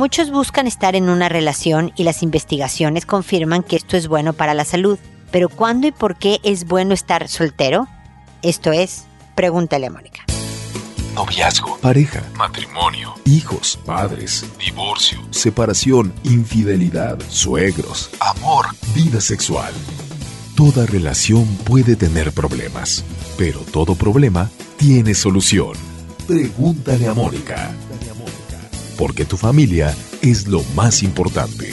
Muchos buscan estar en una relación y las investigaciones confirman que esto es bueno para la salud. Pero ¿cuándo y por qué es bueno estar soltero? Esto es, pregúntale a Mónica. Noviazgo, pareja, matrimonio, hijos, padres, divorcio, separación, infidelidad, suegros, amor, vida sexual. Toda relación puede tener problemas, pero todo problema tiene solución. Pregúntale a Mónica. Porque tu familia es lo más importante.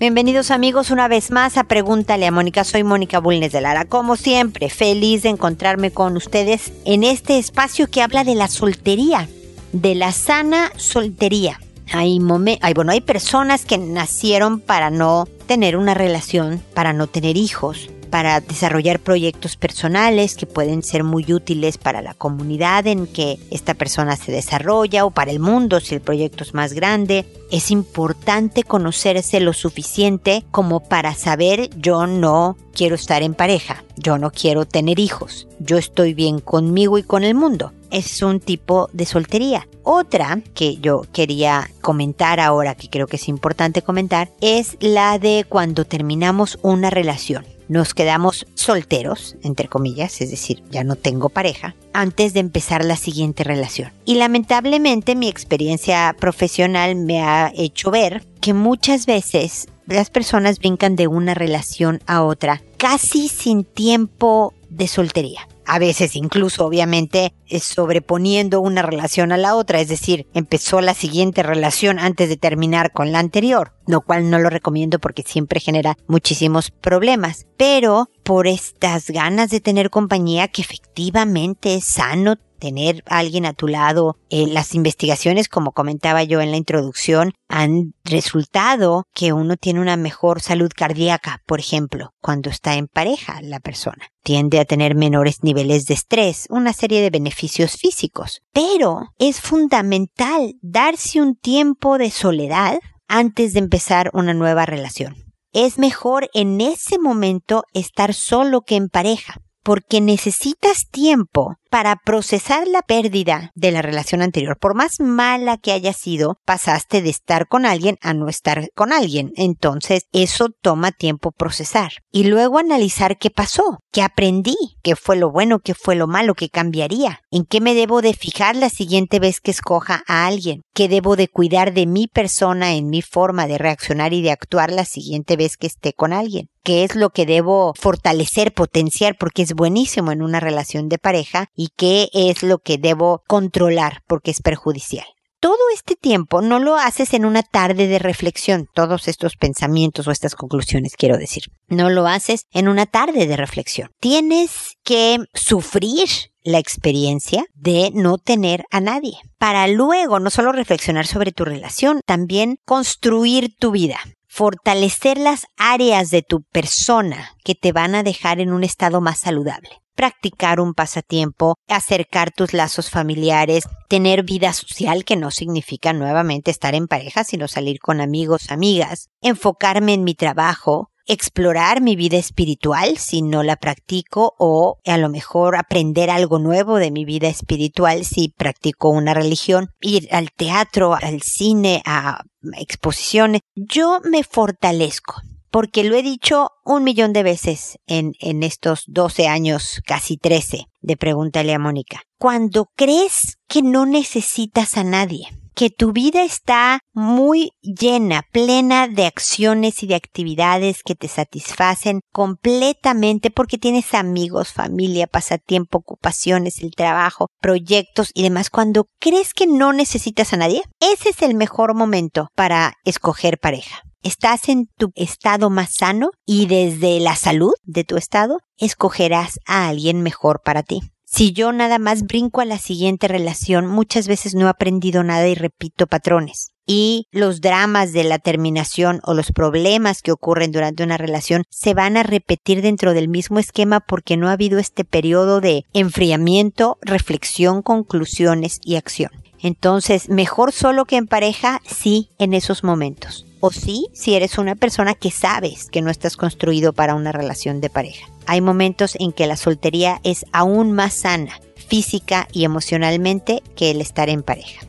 Bienvenidos amigos una vez más a Pregúntale a Mónica. Soy Mónica Bulnes de Lara. Como siempre, feliz de encontrarme con ustedes en este espacio que habla de la soltería, de la sana soltería. Hay, hay, bueno, hay personas que nacieron para no tener una relación, para no tener hijos, para desarrollar proyectos personales que pueden ser muy útiles para la comunidad en que esta persona se desarrolla o para el mundo si el proyecto es más grande. Es importante conocerse lo suficiente como para saber yo no quiero estar en pareja, yo no quiero tener hijos, yo estoy bien conmigo y con el mundo. Es un tipo de soltería. Otra que yo quería comentar ahora, que creo que es importante comentar, es la de cuando terminamos una relación nos quedamos solteros, entre comillas, es decir, ya no tengo pareja, antes de empezar la siguiente relación. Y lamentablemente mi experiencia profesional me ha hecho ver que muchas veces las personas brincan de una relación a otra casi sin tiempo de soltería. A veces incluso obviamente sobreponiendo una relación a la otra, es decir, empezó la siguiente relación antes de terminar con la anterior, lo cual no lo recomiendo porque siempre genera muchísimos problemas, pero por estas ganas de tener compañía que efectivamente es sano tener a alguien a tu lado. Eh, las investigaciones, como comentaba yo en la introducción, han resultado que uno tiene una mejor salud cardíaca, por ejemplo, cuando está en pareja la persona. Tiende a tener menores niveles de estrés, una serie de beneficios físicos. Pero es fundamental darse un tiempo de soledad antes de empezar una nueva relación. Es mejor en ese momento estar solo que en pareja porque necesitas tiempo para procesar la pérdida de la relación anterior. Por más mala que haya sido, pasaste de estar con alguien a no estar con alguien. Entonces, eso toma tiempo procesar. Y luego analizar qué pasó, qué aprendí, qué fue lo bueno, qué fue lo malo, qué cambiaría, en qué me debo de fijar la siguiente vez que escoja a alguien, qué debo de cuidar de mi persona en mi forma de reaccionar y de actuar la siguiente vez que esté con alguien qué es lo que debo fortalecer, potenciar, porque es buenísimo en una relación de pareja, y qué es lo que debo controlar, porque es perjudicial. Todo este tiempo no lo haces en una tarde de reflexión, todos estos pensamientos o estas conclusiones quiero decir. No lo haces en una tarde de reflexión. Tienes que sufrir la experiencia de no tener a nadie, para luego no solo reflexionar sobre tu relación, también construir tu vida fortalecer las áreas de tu persona que te van a dejar en un estado más saludable. Practicar un pasatiempo, acercar tus lazos familiares, tener vida social que no significa nuevamente estar en pareja, sino salir con amigos, amigas, enfocarme en mi trabajo, explorar mi vida espiritual si no la practico o a lo mejor aprender algo nuevo de mi vida espiritual si practico una religión, ir al teatro, al cine, a exposiciones. Yo me fortalezco porque lo he dicho un millón de veces en, en estos 12 años, casi 13, de Pregúntale a Mónica. Cuando crees que no necesitas a nadie, que tu vida está muy llena, plena de acciones y de actividades que te satisfacen completamente porque tienes amigos, familia, pasatiempo, ocupaciones, el trabajo, proyectos y demás. Cuando crees que no necesitas a nadie, ese es el mejor momento para escoger pareja. Estás en tu estado más sano y desde la salud de tu estado escogerás a alguien mejor para ti. Si yo nada más brinco a la siguiente relación, muchas veces no he aprendido nada y repito patrones. Y los dramas de la terminación o los problemas que ocurren durante una relación se van a repetir dentro del mismo esquema porque no ha habido este periodo de enfriamiento, reflexión, conclusiones y acción. Entonces, mejor solo que en pareja, sí, en esos momentos. O sí, si eres una persona que sabes que no estás construido para una relación de pareja. Hay momentos en que la soltería es aún más sana, física y emocionalmente, que el estar en pareja.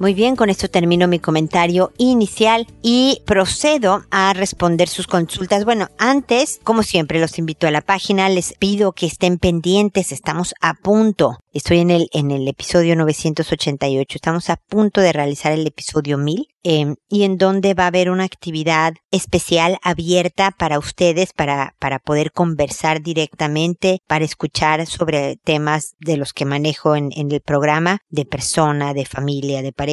Muy bien, con esto termino mi comentario inicial y procedo a responder sus consultas. Bueno, antes, como siempre, los invito a la página, les pido que estén pendientes, estamos a punto. Estoy en el, en el episodio 988, estamos a punto de realizar el episodio 1000 em, y en donde va a haber una actividad especial abierta para ustedes para, para poder conversar directamente, para escuchar sobre temas de los que manejo en, en el programa, de persona, de familia, de pareja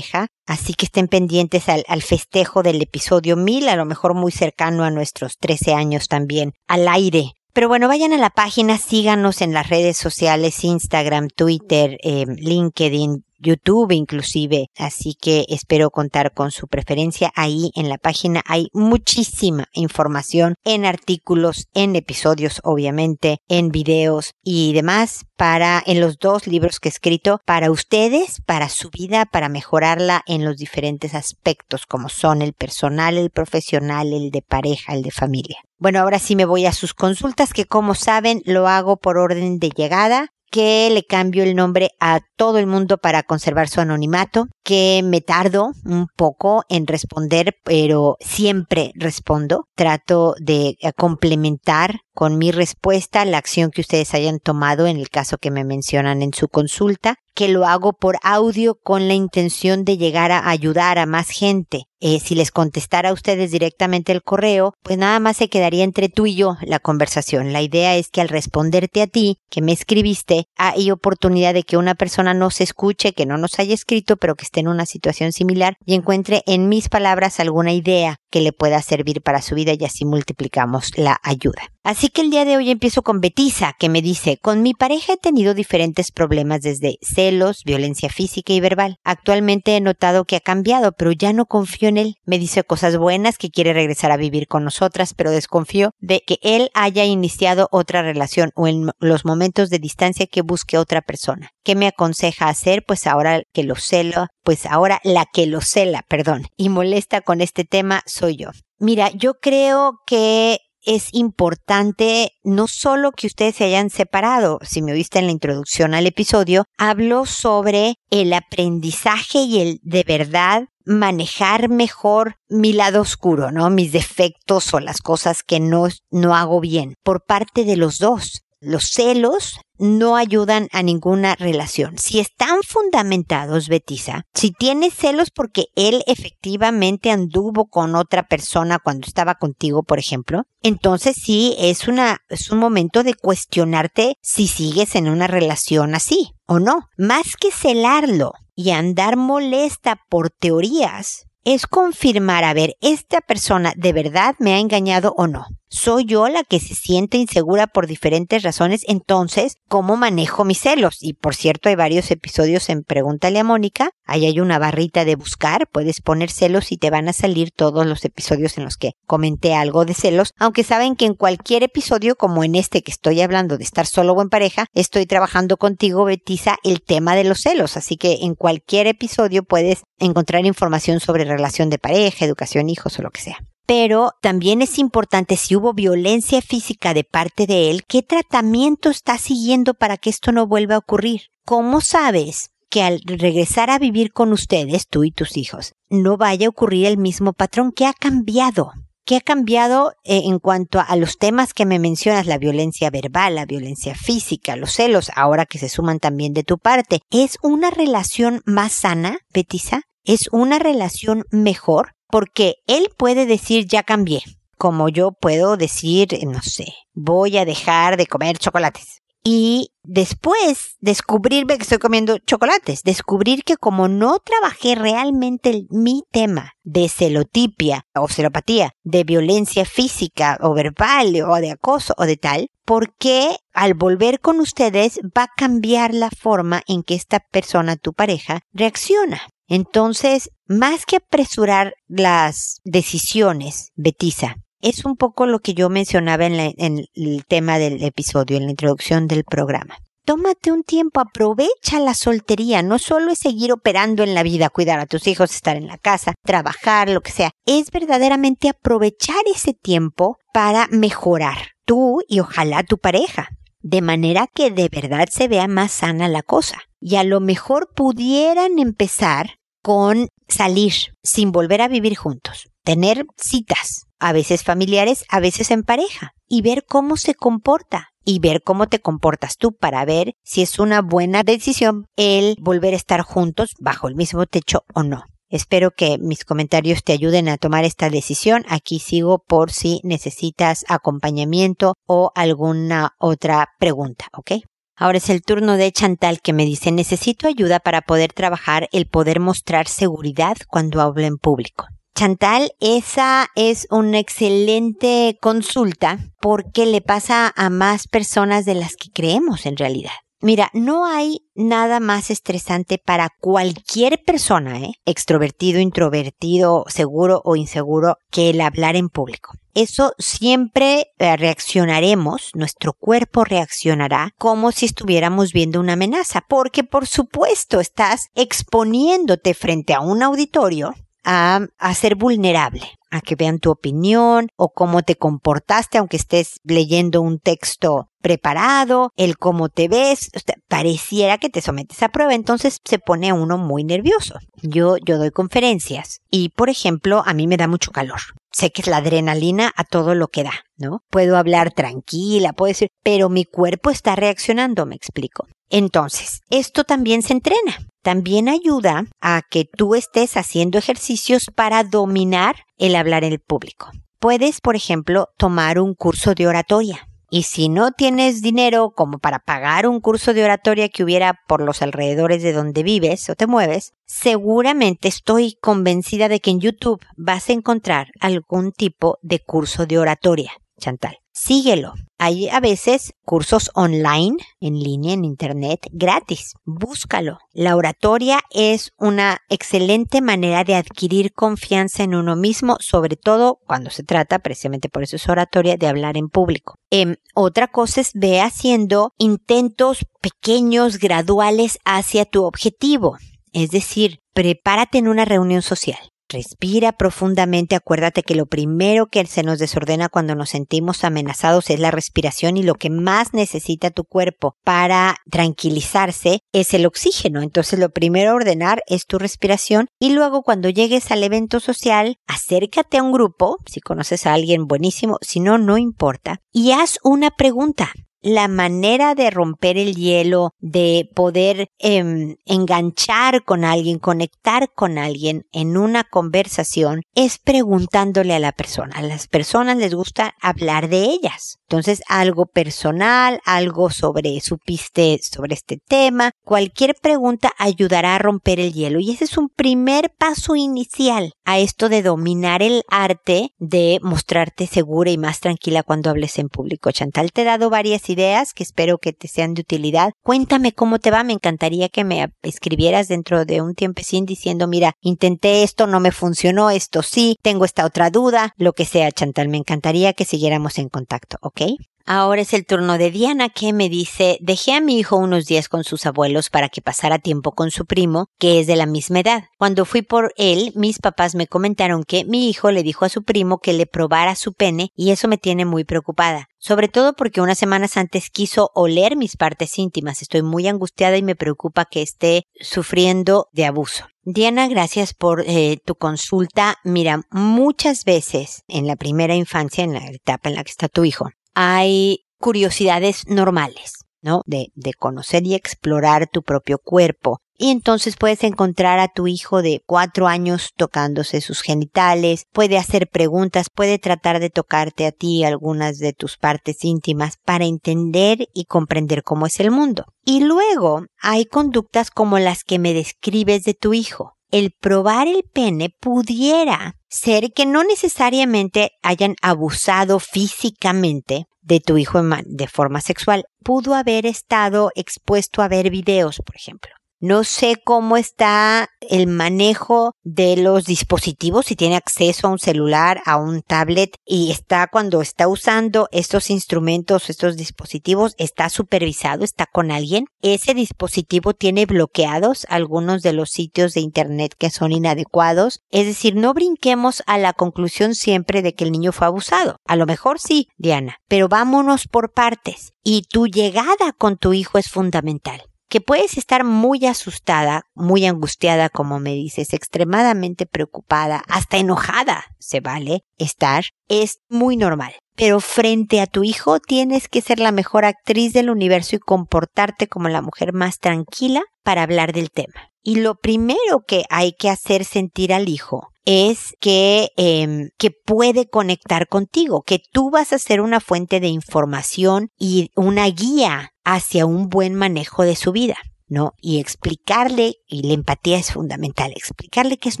Así que estén pendientes al, al, festejo del episodio 1000, a lo mejor muy cercano a nuestros 13 años también, al aire. Pero bueno, vayan a la página, síganos en las redes sociales, Instagram, Twitter, eh, LinkedIn, YouTube inclusive. Así que espero contar con su preferencia. Ahí en la página hay muchísima información en artículos, en episodios obviamente, en videos y demás para en los dos libros que he escrito para ustedes, para su vida, para mejorarla en los diferentes aspectos como son el personal, el profesional, el de pareja, el de familia. Bueno, ahora sí me voy a sus consultas que como saben lo hago por orden de llegada que le cambio el nombre a todo el mundo para conservar su anonimato, que me tardo un poco en responder, pero siempre respondo. Trato de eh, complementar con mi respuesta la acción que ustedes hayan tomado en el caso que me mencionan en su consulta, que lo hago por audio con la intención de llegar a ayudar a más gente. Eh, si les contestara a ustedes directamente el correo, pues nada más se quedaría entre tú y yo la conversación. La idea es que al responderte a ti, que me escribiste, hay oportunidad de que una persona nos escuche, que no nos haya escrito, pero que esté en una situación similar y encuentre en mis palabras alguna idea que le pueda servir para su vida y así multiplicamos la ayuda. Así que el día de hoy empiezo con Betisa, que me dice, con mi pareja he tenido diferentes problemas desde celos, violencia física y verbal. Actualmente he notado que ha cambiado, pero ya no confío en él. Me dice cosas buenas, que quiere regresar a vivir con nosotras, pero desconfío de que él haya iniciado otra relación o en los momentos de distancia que busque otra persona. ¿Qué me aconseja hacer? Pues ahora que lo celo, pues ahora la que lo cela, perdón, y molesta con este tema soy yo. Mira, yo creo que es importante no solo que ustedes se hayan separado, si me oíste en la introducción al episodio, hablo sobre el aprendizaje y el de verdad manejar mejor mi lado oscuro, ¿no? Mis defectos o las cosas que no, no hago bien por parte de los dos. Los celos no ayudan a ninguna relación. Si están fundamentados, Betisa, si tienes celos porque él efectivamente anduvo con otra persona cuando estaba contigo, por ejemplo, entonces sí es una, es un momento de cuestionarte si sigues en una relación así o no. Más que celarlo y andar molesta por teorías, es confirmar, a ver, esta persona de verdad me ha engañado o no. Soy yo la que se siente insegura por diferentes razones, entonces, ¿cómo manejo mis celos? Y por cierto, hay varios episodios en Pregúntale a Mónica, ahí hay una barrita de buscar, puedes poner celos y te van a salir todos los episodios en los que comenté algo de celos, aunque saben que en cualquier episodio, como en este que estoy hablando de estar solo o en pareja, estoy trabajando contigo, Betisa, el tema de los celos, así que en cualquier episodio puedes encontrar información sobre relación de pareja, educación, hijos o lo que sea pero también es importante si hubo violencia física de parte de él, qué tratamiento está siguiendo para que esto no vuelva a ocurrir. ¿Cómo sabes que al regresar a vivir con ustedes, tú y tus hijos, no vaya a ocurrir el mismo patrón? ¿Qué ha cambiado? ¿Qué ha cambiado eh, en cuanto a los temas que me mencionas, la violencia verbal, la violencia física, los celos, ahora que se suman también de tu parte? ¿Es una relación más sana, Betisa? ¿Es una relación mejor? Porque él puede decir ya cambié, como yo puedo decir, no sé, voy a dejar de comer chocolates. Y después descubrirme que estoy comiendo chocolates, descubrir que como no trabajé realmente mi tema de celotipia o celopatía, de violencia física o verbal o de acoso o de tal, ¿por qué al volver con ustedes va a cambiar la forma en que esta persona, tu pareja, reacciona? Entonces, más que apresurar las decisiones, Betisa, es un poco lo que yo mencionaba en, el tema del episodio, en la introducción del programa. tómate un tiempo, aprovecha la soltería. No solo es seguir operando en la vida, cuidar a tus hijos, estar en la casa, trabajar, lo que sea. Es verdaderamente aprovechar ese tiempo para mejorar tú y ojalá tu pareja. De manera que de verdad se vea más sana la cosa. Y a lo mejor pudieran empezar con salir sin volver a vivir juntos, tener citas, a veces familiares, a veces en pareja, y ver cómo se comporta y ver cómo te comportas tú para ver si es una buena decisión el volver a estar juntos bajo el mismo techo o no. Espero que mis comentarios te ayuden a tomar esta decisión. Aquí sigo por si necesitas acompañamiento o alguna otra pregunta, ¿ok? Ahora es el turno de Chantal que me dice, necesito ayuda para poder trabajar el poder mostrar seguridad cuando hablo en público. Chantal, esa es una excelente consulta porque le pasa a más personas de las que creemos en realidad. Mira, no hay nada más estresante para cualquier persona, ¿eh? extrovertido, introvertido, seguro o inseguro, que el hablar en público. Eso siempre eh, reaccionaremos, nuestro cuerpo reaccionará como si estuviéramos viendo una amenaza, porque por supuesto estás exponiéndote frente a un auditorio a, ser vulnerable, a que vean tu opinión o cómo te comportaste aunque estés leyendo un texto preparado, el cómo te ves, pareciera que te sometes a prueba, entonces se pone uno muy nervioso. Yo, yo doy conferencias y, por ejemplo, a mí me da mucho calor. Sé que es la adrenalina a todo lo que da, ¿no? Puedo hablar tranquila, puedo decir, pero mi cuerpo está reaccionando, me explico. Entonces, esto también se entrena. También ayuda a que tú estés haciendo ejercicios para dominar el hablar en el público. Puedes, por ejemplo, tomar un curso de oratoria. Y si no tienes dinero como para pagar un curso de oratoria que hubiera por los alrededores de donde vives o te mueves, seguramente estoy convencida de que en YouTube vas a encontrar algún tipo de curso de oratoria, Chantal síguelo. Hay a veces cursos online, en línea, en internet, gratis. Búscalo. La oratoria es una excelente manera de adquirir confianza en uno mismo, sobre todo cuando se trata, precisamente por eso es oratoria, de hablar en público. Em, otra cosa es ve haciendo intentos pequeños, graduales hacia tu objetivo. Es decir, prepárate en una reunión social. Respira profundamente, acuérdate que lo primero que se nos desordena cuando nos sentimos amenazados es la respiración y lo que más necesita tu cuerpo para tranquilizarse es el oxígeno. Entonces lo primero a ordenar es tu respiración y luego cuando llegues al evento social, acércate a un grupo, si conoces a alguien buenísimo, si no, no importa, y haz una pregunta la manera de romper el hielo, de poder em, enganchar con alguien, conectar con alguien en una conversación, es preguntándole a la persona. A las personas les gusta hablar de ellas. Entonces, algo personal, algo sobre, supiste sobre este tema, cualquier pregunta ayudará a romper el hielo. Y ese es un primer paso inicial a esto de dominar el arte de mostrarte segura y más tranquila cuando hables en público. Chantal te he dado varias ideas que espero que te sean de utilidad. Cuéntame cómo te va. Me encantaría que me escribieras dentro de un tiempecín diciendo, mira, intenté esto, no me funcionó, esto sí, tengo esta otra duda, lo que sea, Chantal. Me encantaría que siguiéramos en contacto, ¿ok? Ahora es el turno de Diana que me dice, dejé a mi hijo unos días con sus abuelos para que pasara tiempo con su primo, que es de la misma edad. Cuando fui por él, mis papás me comentaron que mi hijo le dijo a su primo que le probara su pene y eso me tiene muy preocupada. Sobre todo porque unas semanas antes quiso oler mis partes íntimas. Estoy muy angustiada y me preocupa que esté sufriendo de abuso. Diana, gracias por eh, tu consulta. Mira, muchas veces en la primera infancia, en la etapa en la que está tu hijo, hay curiosidades normales, ¿no? De, de conocer y explorar tu propio cuerpo. Y entonces puedes encontrar a tu hijo de cuatro años tocándose sus genitales, puede hacer preguntas, puede tratar de tocarte a ti algunas de tus partes íntimas para entender y comprender cómo es el mundo. Y luego hay conductas como las que me describes de tu hijo. El probar el pene pudiera ser que no necesariamente hayan abusado físicamente de tu hijo de forma sexual. Pudo haber estado expuesto a ver videos, por ejemplo. No sé cómo está el manejo de los dispositivos, si tiene acceso a un celular, a un tablet y está cuando está usando estos instrumentos, estos dispositivos, está supervisado, está con alguien. Ese dispositivo tiene bloqueados algunos de los sitios de internet que son inadecuados. Es decir, no brinquemos a la conclusión siempre de que el niño fue abusado. A lo mejor sí, Diana, pero vámonos por partes. Y tu llegada con tu hijo es fundamental que puedes estar muy asustada, muy angustiada, como me dices, extremadamente preocupada, hasta enojada, se vale estar, es muy normal. Pero frente a tu hijo tienes que ser la mejor actriz del universo y comportarte como la mujer más tranquila para hablar del tema. Y lo primero que hay que hacer sentir al hijo es que, em, que puede conectar contigo, que tú vas a ser una fuente de información y una guía hacia un buen manejo de su vida. ¿no? Y explicarle, y la empatía es fundamental, explicarle que es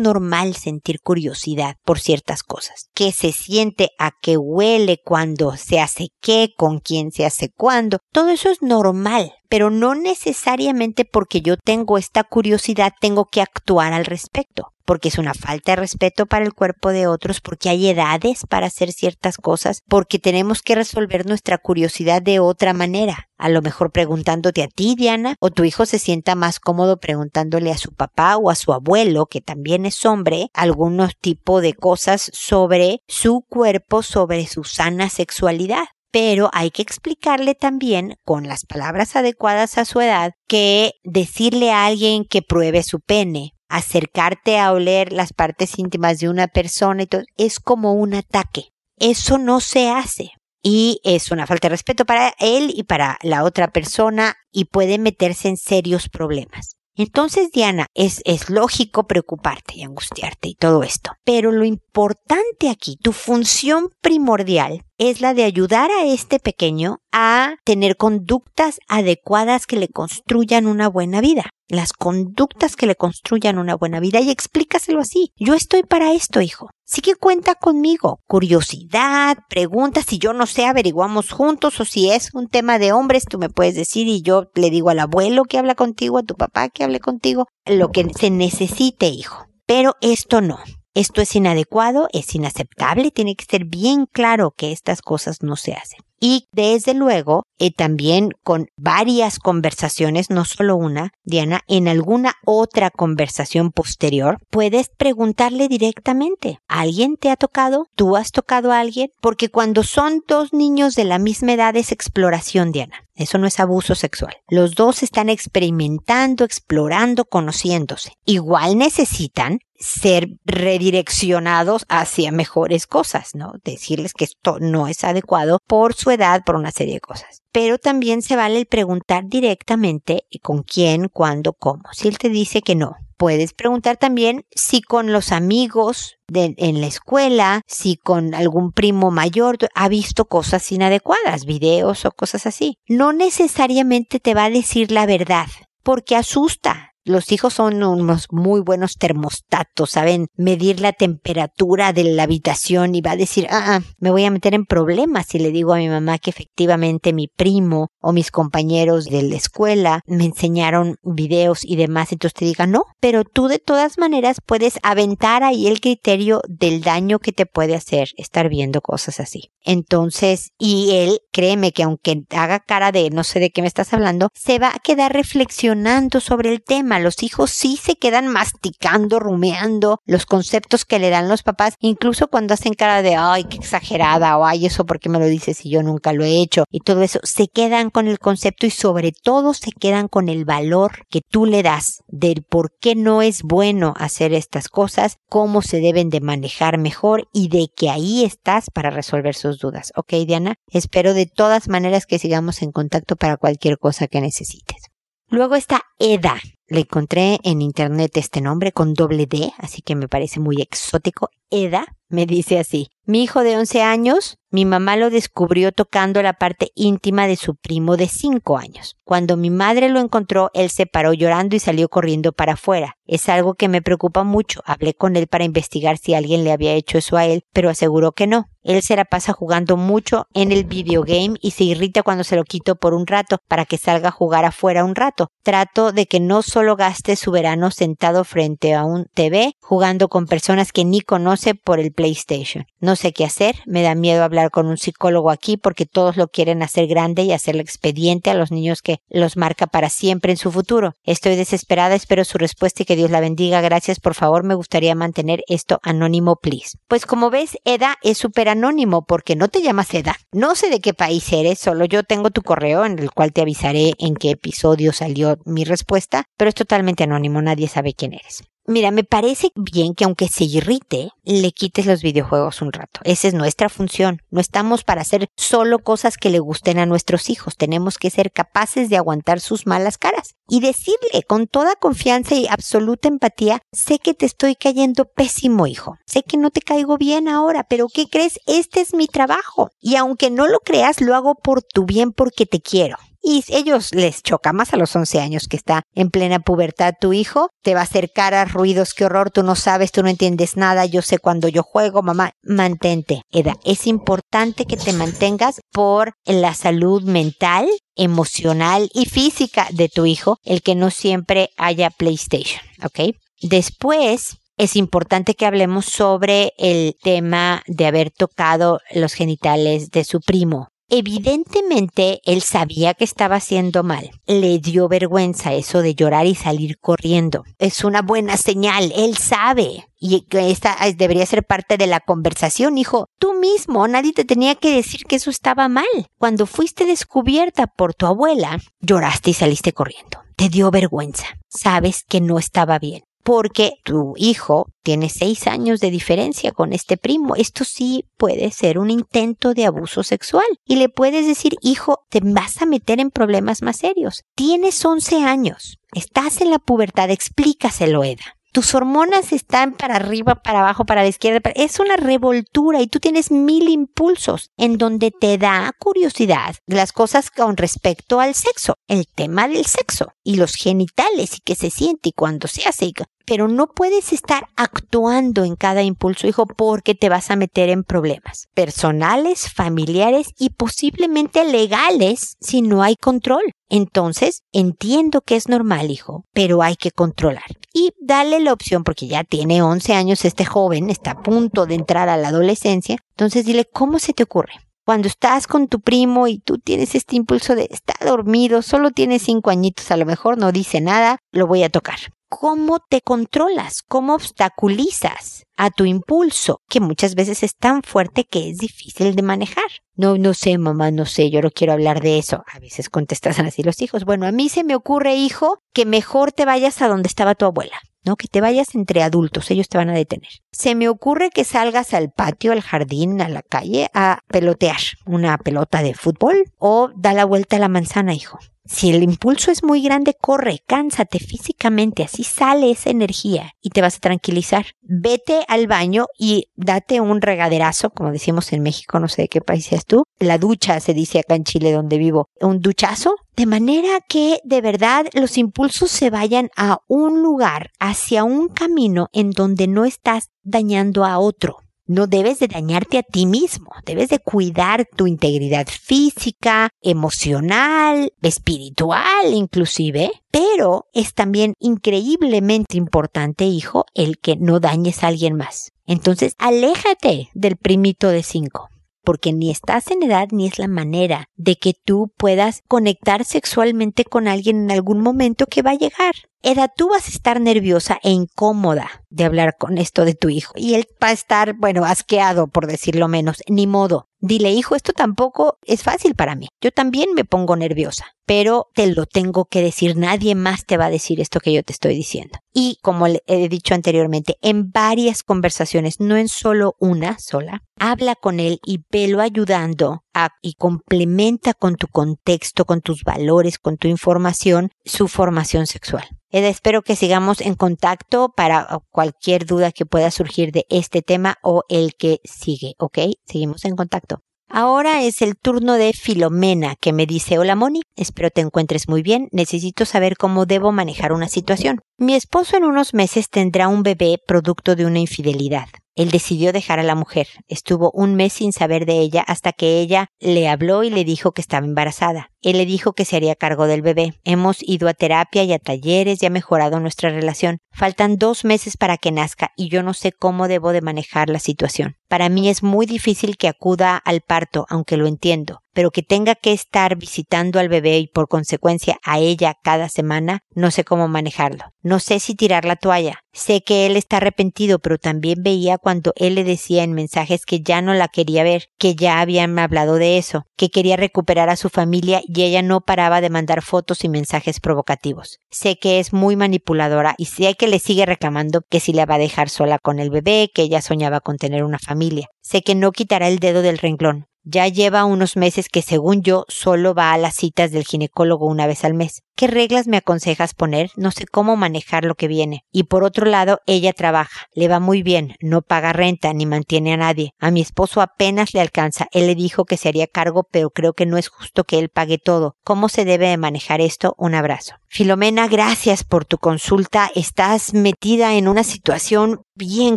normal sentir curiosidad por ciertas cosas, que se siente, a qué huele, cuando se hace qué, con quién se hace cuándo, todo eso es normal, pero no necesariamente porque yo tengo esta curiosidad tengo que actuar al respecto porque es una falta de respeto para el cuerpo de otros, porque hay edades para hacer ciertas cosas, porque tenemos que resolver nuestra curiosidad de otra manera. A lo mejor preguntándote a ti, Diana, o tu hijo se sienta más cómodo preguntándole a su papá o a su abuelo, que también es hombre, algunos tipo de cosas sobre su cuerpo, sobre su sana sexualidad pero hay que explicarle también, con las palabras adecuadas a su edad, que decirle a alguien que pruebe su pene acercarte a oler las partes íntimas de una persona y todo, es como un ataque. Eso no se hace. Y es una falta de respeto para él y para la otra persona y puede meterse en serios problemas. Entonces, Diana, es, es lógico preocuparte y angustiarte y todo esto. Pero lo importante aquí, tu función primordial es la de ayudar a este pequeño a tener conductas adecuadas que le construyan una buena vida. Las conductas que le construyan una buena vida y explícaselo así. Yo estoy para esto, hijo. Sí que cuenta conmigo. Curiosidad, preguntas, si yo no sé, averiguamos juntos o si es un tema de hombres, tú me puedes decir y yo le digo al abuelo que habla contigo, a tu papá que hable contigo, lo que se necesite, hijo. Pero esto no. Esto es inadecuado, es inaceptable, tiene que ser bien claro que estas cosas no se hacen. Y desde luego, eh, también con varias conversaciones, no solo una, Diana, en alguna otra conversación posterior, puedes preguntarle directamente, ¿alguien te ha tocado? ¿Tú has tocado a alguien? Porque cuando son dos niños de la misma edad es exploración, Diana. Eso no es abuso sexual. Los dos están experimentando, explorando, conociéndose. Igual necesitan ser redireccionados hacia mejores cosas, ¿no? Decirles que esto no es adecuado por su edad, por una serie de cosas. Pero también se vale el preguntar directamente con quién, cuándo, cómo. Si él te dice que no, puedes preguntar también si con los amigos de, en la escuela, si con algún primo mayor ha visto cosas inadecuadas, videos o cosas así. No necesariamente te va a decir la verdad, porque asusta, los hijos son unos muy buenos termostatos, saben medir la temperatura de la habitación y va a decir, ah, ah, me voy a meter en problemas si le digo a mi mamá que efectivamente mi primo o mis compañeros de la escuela me enseñaron videos y demás, entonces te diga, no, pero tú de todas maneras puedes aventar ahí el criterio del daño que te puede hacer estar viendo cosas así. Entonces, y él, créeme que aunque haga cara de no sé de qué me estás hablando, se va a quedar reflexionando sobre el tema los hijos sí se quedan masticando, rumeando los conceptos que le dan los papás, incluso cuando hacen cara de, ay, qué exagerada, o ay, eso porque me lo dices si yo nunca lo he hecho, y todo eso, se quedan con el concepto y sobre todo se quedan con el valor que tú le das del por qué no es bueno hacer estas cosas, cómo se deben de manejar mejor y de que ahí estás para resolver sus dudas. Ok, Diana, espero de todas maneras que sigamos en contacto para cualquier cosa que necesites. Luego está EDA. Le encontré en internet este nombre con doble D, así que me parece muy exótico. EDA me dice así. Mi hijo de 11 años mi mamá lo descubrió tocando la parte íntima de su primo de cinco años. Cuando mi madre lo encontró, él se paró llorando y salió corriendo para afuera. Es algo que me preocupa mucho. Hablé con él para investigar si alguien le había hecho eso a él, pero aseguró que no. Él se la pasa jugando mucho en el videogame y se irrita cuando se lo quito por un rato para que salga a jugar afuera un rato. Trato de que no solo gaste su verano sentado frente a un TV jugando con personas que ni conoce por el PlayStation. No sé qué hacer, me da miedo hablar con un psicólogo aquí porque todos lo quieren hacer grande y hacerle expediente a los niños que los marca para siempre en su futuro. Estoy desesperada, espero su respuesta y que Dios la bendiga. Gracias, por favor, me gustaría mantener esto anónimo, please. Pues como ves, Eda es súper anónimo porque no te llamas Eda. No sé de qué país eres, solo yo tengo tu correo en el cual te avisaré en qué episodio salió mi respuesta, pero es totalmente anónimo, nadie sabe quién eres. Mira, me parece bien que aunque se irrite, le quites los videojuegos un rato. Esa es nuestra función. No estamos para hacer solo cosas que le gusten a nuestros hijos. Tenemos que ser capaces de aguantar sus malas caras y decirle con toda confianza y absoluta empatía, sé que te estoy cayendo pésimo, hijo. Sé que no te caigo bien ahora, pero ¿qué crees? Este es mi trabajo. Y aunque no lo creas, lo hago por tu bien porque te quiero y ellos les choca más a los 11 años que está en plena pubertad tu hijo, te va a hacer caras, ruidos, qué horror, tú no sabes, tú no entiendes nada, yo sé cuando yo juego, mamá, mantente, Eda, es importante que te mantengas por la salud mental, emocional y física de tu hijo, el que no siempre haya PlayStation, ¿ok? Después, es importante que hablemos sobre el tema de haber tocado los genitales de su primo. Evidentemente él sabía que estaba haciendo mal. Le dio vergüenza eso de llorar y salir corriendo. Es una buena señal, él sabe. Y esta debería ser parte de la conversación, hijo. Tú mismo, nadie te tenía que decir que eso estaba mal. Cuando fuiste descubierta por tu abuela, lloraste y saliste corriendo. Te dio vergüenza. Sabes que no estaba bien porque tu hijo tiene seis años de diferencia con este primo. Esto sí puede ser un intento de abuso sexual. Y le puedes decir, hijo, te vas a meter en problemas más serios. Tienes 11 años. Estás en la pubertad. Explícaselo, Eda tus hormonas están para arriba, para abajo, para la izquierda. Es una revoltura y tú tienes mil impulsos en donde te da curiosidad las cosas con respecto al sexo, el tema del sexo y los genitales y qué se siente y cuándo se hace pero no puedes estar actuando en cada impulso, hijo, porque te vas a meter en problemas personales, familiares y posiblemente legales si no hay control. Entonces, entiendo que es normal, hijo, pero hay que controlar. Y dale la opción, porque ya tiene 11 años este joven, está a punto de entrar a la adolescencia. Entonces, dile, ¿cómo se te ocurre? Cuando estás con tu primo y tú tienes este impulso de está dormido, solo tiene cinco añitos, a lo mejor no dice nada, lo voy a tocar cómo te controlas, cómo obstaculizas a tu impulso, que muchas veces es tan fuerte que es difícil de manejar. No, no sé, mamá, no sé, yo no quiero hablar de eso. A veces contestan así los hijos. Bueno, a mí se me ocurre, hijo, que mejor te vayas a donde estaba tu abuela. ¿no? Que te vayas entre adultos, ellos te van a detener. Se me ocurre que salgas al patio, al jardín, a la calle a pelotear una pelota de fútbol o da la vuelta a la manzana, hijo. Si el impulso es muy grande, corre, cánsate físicamente, así sale esa energía y te vas a tranquilizar. Vete al baño y date un regaderazo, como decimos en México, no sé de qué país seas tú. La ducha se dice acá en Chile donde vivo. Un duchazo, de manera que de verdad los impulsos se vayan a un lugar, hacia un camino en donde no estás dañando a otro no debes de dañarte a ti mismo, debes de cuidar tu integridad física, emocional, espiritual inclusive, pero es también increíblemente importante, hijo, el que no dañes a alguien más. Entonces, aléjate del primito de cinco porque ni estás en edad ni es la manera de que tú puedas conectar sexualmente con alguien en algún momento que va a llegar. Eda, tú vas a estar nerviosa e incómoda de hablar con esto de tu hijo y él va a estar, bueno, asqueado por decirlo menos, ni modo. Dile, hijo, esto tampoco es fácil para mí. Yo también me pongo nerviosa, pero te lo tengo que decir. Nadie más te va a decir esto que yo te estoy diciendo. Y como he dicho anteriormente, en varias conversaciones, no en solo una sola, habla con él y velo ayudando y complementa con tu contexto, con tus valores, con tu información, su formación sexual. Espero que sigamos en contacto para cualquier duda que pueda surgir de este tema o el que sigue, ¿ok? Seguimos en contacto. Ahora es el turno de Filomena, que me dice, hola Moni, espero te encuentres muy bien, necesito saber cómo debo manejar una situación. Mi esposo en unos meses tendrá un bebé producto de una infidelidad. Él decidió dejar a la mujer. Estuvo un mes sin saber de ella hasta que ella le habló y le dijo que estaba embarazada. Él le dijo que se haría cargo del bebé. Hemos ido a terapia y a talleres y ha mejorado nuestra relación. Faltan dos meses para que nazca y yo no sé cómo debo de manejar la situación. Para mí es muy difícil que acuda al parto, aunque lo entiendo pero que tenga que estar visitando al bebé y por consecuencia a ella cada semana, no sé cómo manejarlo. No sé si tirar la toalla. Sé que él está arrepentido, pero también veía cuando él le decía en mensajes que ya no la quería ver, que ya habían hablado de eso, que quería recuperar a su familia y ella no paraba de mandar fotos y mensajes provocativos. Sé que es muy manipuladora y sé que le sigue reclamando que si la va a dejar sola con el bebé, que ella soñaba con tener una familia. Sé que no quitará el dedo del renglón, ya lleva unos meses que según yo solo va a las citas del ginecólogo una vez al mes. ¿Qué reglas me aconsejas poner? No sé cómo manejar lo que viene. Y por otro lado, ella trabaja, le va muy bien, no paga renta ni mantiene a nadie. A mi esposo apenas le alcanza. Él le dijo que se haría cargo, pero creo que no es justo que él pague todo. ¿Cómo se debe de manejar esto? Un abrazo. Filomena, gracias por tu consulta. Estás metida en una situación bien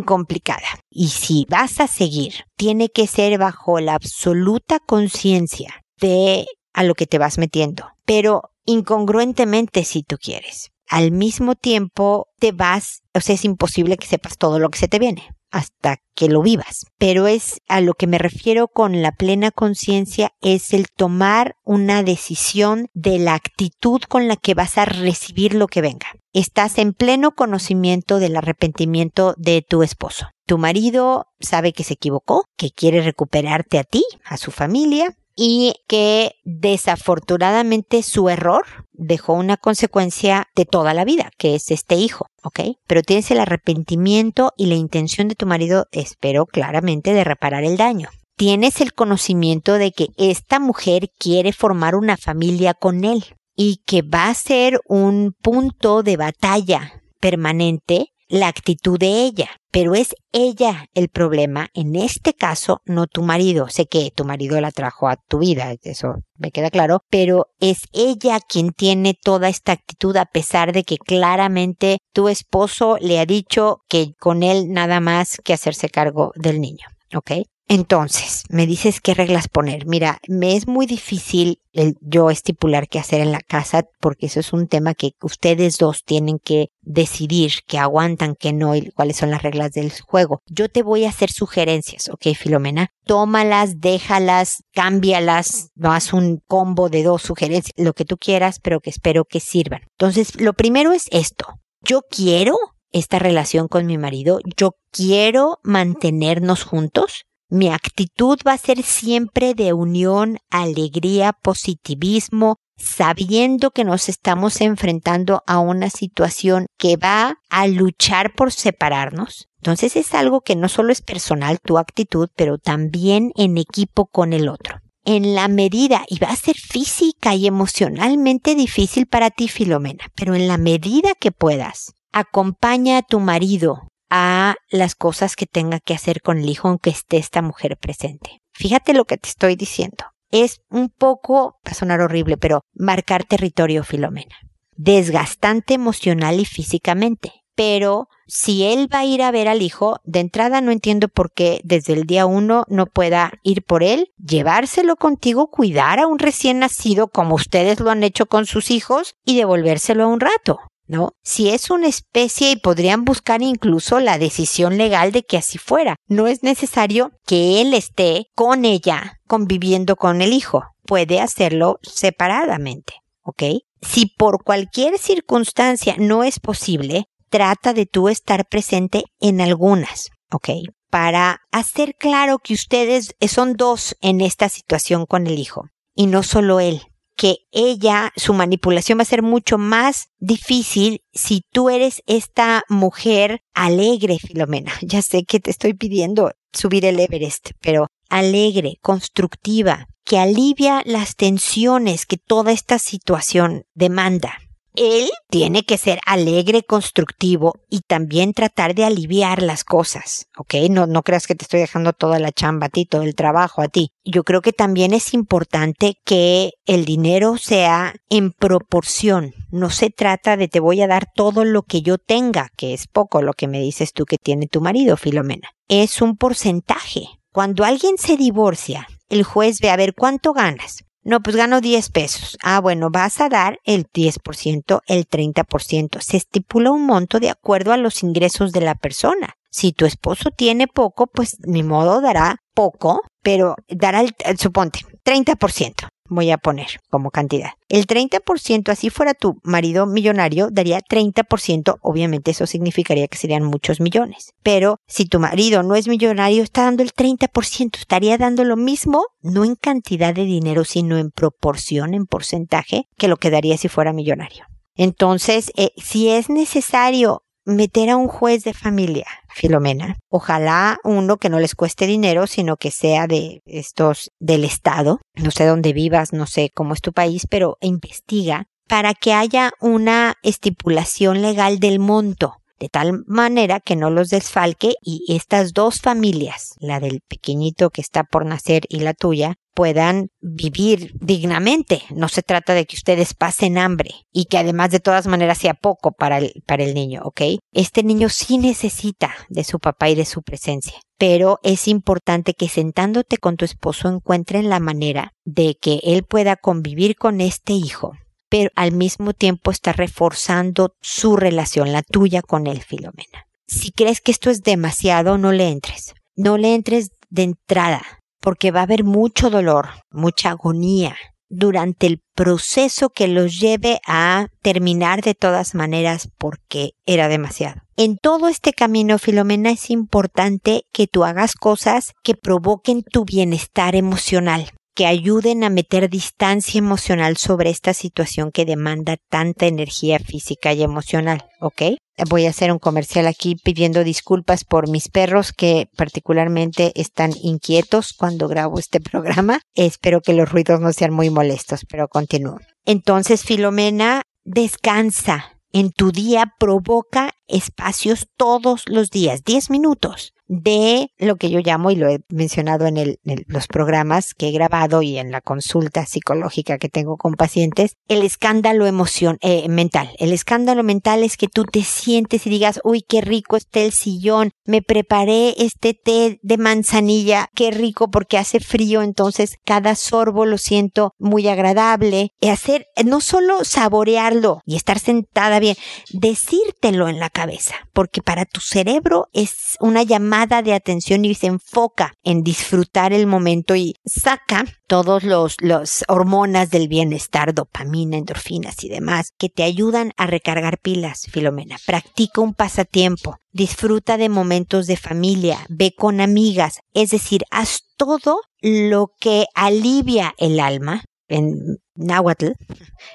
complicada. Y si vas a seguir, tiene que ser bajo la absoluta conciencia de a lo que te vas metiendo. Pero incongruentemente si tú quieres. Al mismo tiempo te vas, o sea, es imposible que sepas todo lo que se te viene hasta que lo vivas. Pero es a lo que me refiero con la plena conciencia, es el tomar una decisión de la actitud con la que vas a recibir lo que venga. Estás en pleno conocimiento del arrepentimiento de tu esposo. Tu marido sabe que se equivocó, que quiere recuperarte a ti, a su familia, y que desafortunadamente su error dejó una consecuencia de toda la vida, que es este hijo, ¿ok? Pero tienes el arrepentimiento y la intención de tu marido, espero claramente, de reparar el daño. Tienes el conocimiento de que esta mujer quiere formar una familia con él y que va a ser un punto de batalla permanente la actitud de ella, pero es ella el problema, en este caso no tu marido. Sé que tu marido la trajo a tu vida, eso me queda claro, pero es ella quien tiene toda esta actitud a pesar de que claramente tu esposo le ha dicho que con él nada más que hacerse cargo del niño. ¿Ok? Entonces, me dices qué reglas poner. Mira, me es muy difícil el yo estipular qué hacer en la casa porque eso es un tema que ustedes dos tienen que decidir qué aguantan, qué no y cuáles son las reglas del juego. Yo te voy a hacer sugerencias, ¿ok, Filomena? Tómalas, déjalas, cámbialas, no haz un combo de dos sugerencias, lo que tú quieras, pero que espero que sirvan. Entonces, lo primero es esto. Yo quiero esta relación con mi marido, yo quiero mantenernos juntos, mi actitud va a ser siempre de unión, alegría, positivismo, sabiendo que nos estamos enfrentando a una situación que va a luchar por separarnos. Entonces es algo que no solo es personal tu actitud, pero también en equipo con el otro. En la medida, y va a ser física y emocionalmente difícil para ti, Filomena, pero en la medida que puedas, acompaña a tu marido a las cosas que tenga que hacer con el hijo aunque esté esta mujer presente. Fíjate lo que te estoy diciendo. Es un poco, va a sonar horrible, pero marcar territorio, Filomena. Desgastante emocional y físicamente. Pero si él va a ir a ver al hijo, de entrada no entiendo por qué desde el día uno no pueda ir por él, llevárselo contigo, cuidar a un recién nacido como ustedes lo han hecho con sus hijos y devolvérselo a un rato. ¿No? Si es una especie y podrían buscar incluso la decisión legal de que así fuera. No es necesario que él esté con ella conviviendo con el hijo. Puede hacerlo separadamente, ¿ok? Si por cualquier circunstancia no es posible, trata de tú estar presente en algunas, ¿ok? Para hacer claro que ustedes son dos en esta situación con el hijo y no solo él que ella, su manipulación va a ser mucho más difícil si tú eres esta mujer alegre, Filomena. Ya sé que te estoy pidiendo subir el Everest, pero alegre, constructiva, que alivia las tensiones que toda esta situación demanda. Él tiene que ser alegre, constructivo y también tratar de aliviar las cosas, ¿ok? No, no creas que te estoy dejando toda la chamba a ti, todo el trabajo a ti. Yo creo que también es importante que el dinero sea en proporción. No se trata de te voy a dar todo lo que yo tenga, que es poco lo que me dices tú que tiene tu marido, Filomena. Es un porcentaje. Cuando alguien se divorcia, el juez ve a ver cuánto ganas. No, pues gano 10 pesos. Ah, bueno, vas a dar el 10%, el 30%. Se estipula un monto de acuerdo a los ingresos de la persona. Si tu esposo tiene poco, pues ni modo dará poco, pero dará el, suponte, 30% voy a poner como cantidad. El 30%, así fuera tu marido millonario, daría 30%, obviamente eso significaría que serían muchos millones. Pero si tu marido no es millonario, está dando el 30%, estaría dando lo mismo, no en cantidad de dinero, sino en proporción, en porcentaje, que lo que daría si fuera millonario. Entonces, eh, si es necesario meter a un juez de familia, Filomena. Ojalá uno que no les cueste dinero, sino que sea de estos del Estado. No sé dónde vivas, no sé cómo es tu país, pero investiga para que haya una estipulación legal del monto de tal manera que no los desfalque y estas dos familias, la del pequeñito que está por nacer y la tuya, puedan vivir dignamente. No se trata de que ustedes pasen hambre y que además de todas maneras sea poco para el, para el niño, ¿ok? Este niño sí necesita de su papá y de su presencia, pero es importante que sentándote con tu esposo encuentren la manera de que él pueda convivir con este hijo pero al mismo tiempo está reforzando su relación, la tuya con él, Filomena. Si crees que esto es demasiado, no le entres. No le entres de entrada, porque va a haber mucho dolor, mucha agonía durante el proceso que los lleve a terminar de todas maneras porque era demasiado. En todo este camino, Filomena, es importante que tú hagas cosas que provoquen tu bienestar emocional que ayuden a meter distancia emocional sobre esta situación que demanda tanta energía física y emocional, ¿ok? Voy a hacer un comercial aquí pidiendo disculpas por mis perros que particularmente están inquietos cuando grabo este programa. Espero que los ruidos no sean muy molestos, pero continúo. Entonces, Filomena, descansa. En tu día provoca espacios todos los días, 10 minutos de lo que yo llamo, y lo he mencionado en, los programas que he grabado y en la consulta psicológica que tengo con pacientes, el escándalo emoción, eh, mental. El escándalo mental es que tú te sientes y digas, uy, qué rico está el sillón, me preparé este té de manzanilla, qué rico porque hace frío, entonces cada sorbo lo siento muy agradable. Y hacer, no solo saborearlo y estar sentada bien, decírtelo en la cabeza, porque para tu cerebro es una llamada de atención y se enfoca en disfrutar el momento y saca todos los, los hormonas del bienestar, dopamina, endorfinas y demás, que te ayudan a recargar pilas, Filomena. Practica un pasatiempo, disfruta de momentos de familia, ve con amigas, es decir, haz todo lo que alivia el alma. En náhuatl,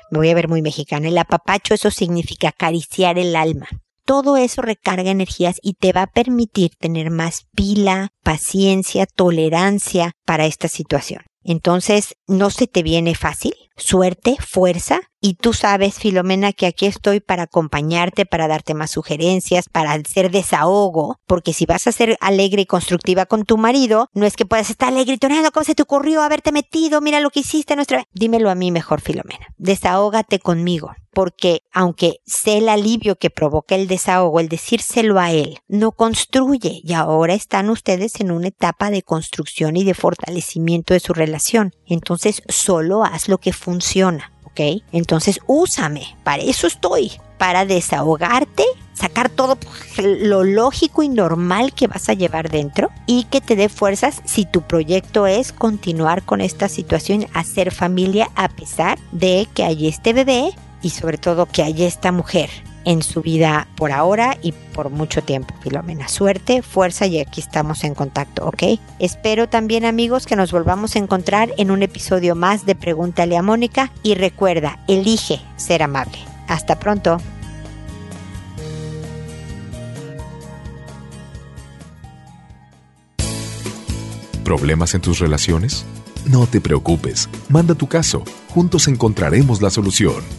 me voy a ver muy mexicana, el apapacho eso significa acariciar el alma todo eso recarga energías y te va a permitir tener más pila, paciencia, tolerancia para esta situación. Entonces, no se te viene fácil. Suerte, fuerza, y tú sabes, Filomena, que aquí estoy para acompañarte, para darte más sugerencias, para hacer desahogo, porque si vas a ser alegre y constructiva con tu marido, no es que puedas estar alegre y tonando, ¿cómo se te ocurrió haberte metido? Mira lo que hiciste nuestra... Dímelo a mí mejor, Filomena. Desahógate conmigo, porque aunque sé el alivio que provoca el desahogo, el decírselo a él, no construye y ahora están ustedes en una etapa de construcción y de fortalecimiento de su relación. Entonces, solo haz lo que funciona. ¿ok? Entonces úsame, para eso estoy, para desahogarte, sacar todo lo lógico y normal que vas a llevar dentro y que te dé fuerzas si tu proyecto es continuar con esta situación, hacer familia a pesar de que hay este bebé y sobre todo que hay esta mujer en su vida por ahora y por mucho tiempo. Filomena, suerte, fuerza y aquí estamos en contacto, ¿ok? Espero también amigos que nos volvamos a encontrar en un episodio más de Pregúntale a Mónica y recuerda, elige ser amable. Hasta pronto. ¿Problemas en tus relaciones? No te preocupes, manda tu caso, juntos encontraremos la solución.